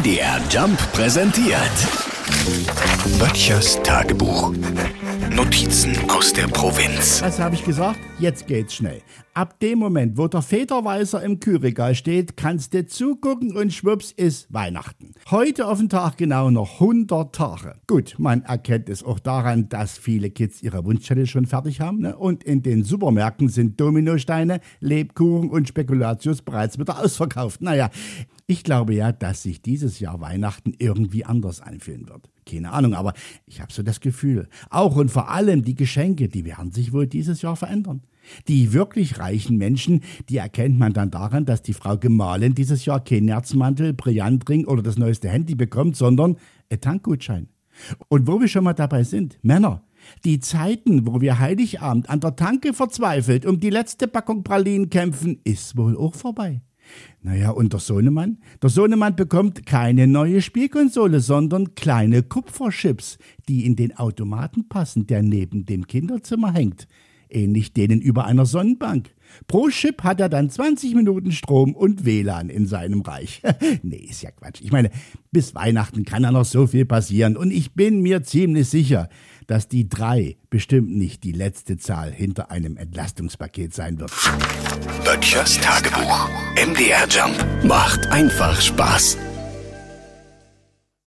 MDR Jump präsentiert. Böttchers Tagebuch. Notizen aus der Provinz. Was habe ich gesagt? Jetzt geht's schnell. Ab dem Moment, wo der Federweißer im Kühlregal steht, kannst du zugucken und schwupps ist Weihnachten. Heute auf den Tag genau noch 100 Tage. Gut, man erkennt es auch daran, dass viele Kids ihre Wunschzettel schon fertig haben. Ne? Und in den Supermärkten sind Dominosteine, Lebkuchen und Spekulatius bereits wieder ausverkauft. Naja, ich glaube ja, dass sich dieses Jahr Weihnachten irgendwie anders anfühlen wird. Keine Ahnung, aber ich habe so das Gefühl. Auch und vor allem die Geschenke, die werden sich wohl dieses Jahr verändern. Die wirklich reichen Menschen, die erkennt man dann daran, dass die Frau Gemahlin dieses Jahr kein Nerzmantel, Brillantring oder das neueste Handy bekommt, sondern ein Tankgutschein. Und wo wir schon mal dabei sind, Männer, die Zeiten, wo wir Heiligabend an der Tanke verzweifelt um die letzte Packung Pralinen kämpfen, ist wohl auch vorbei. Naja, und der Sohnemann? Der Sohnemann bekommt keine neue Spielkonsole, sondern kleine Kupferchips, die in den Automaten passen, der neben dem Kinderzimmer hängt. Ähnlich denen über einer Sonnenbank. Pro Chip hat er dann 20 Minuten Strom und WLAN in seinem Reich. nee, ist ja Quatsch. Ich meine, bis Weihnachten kann ja noch so viel passieren und ich bin mir ziemlich sicher, dass die drei bestimmt nicht die letzte Zahl hinter einem Entlastungspaket sein wird. Böttchers Tagebuch. MDR Jump macht einfach Spaß.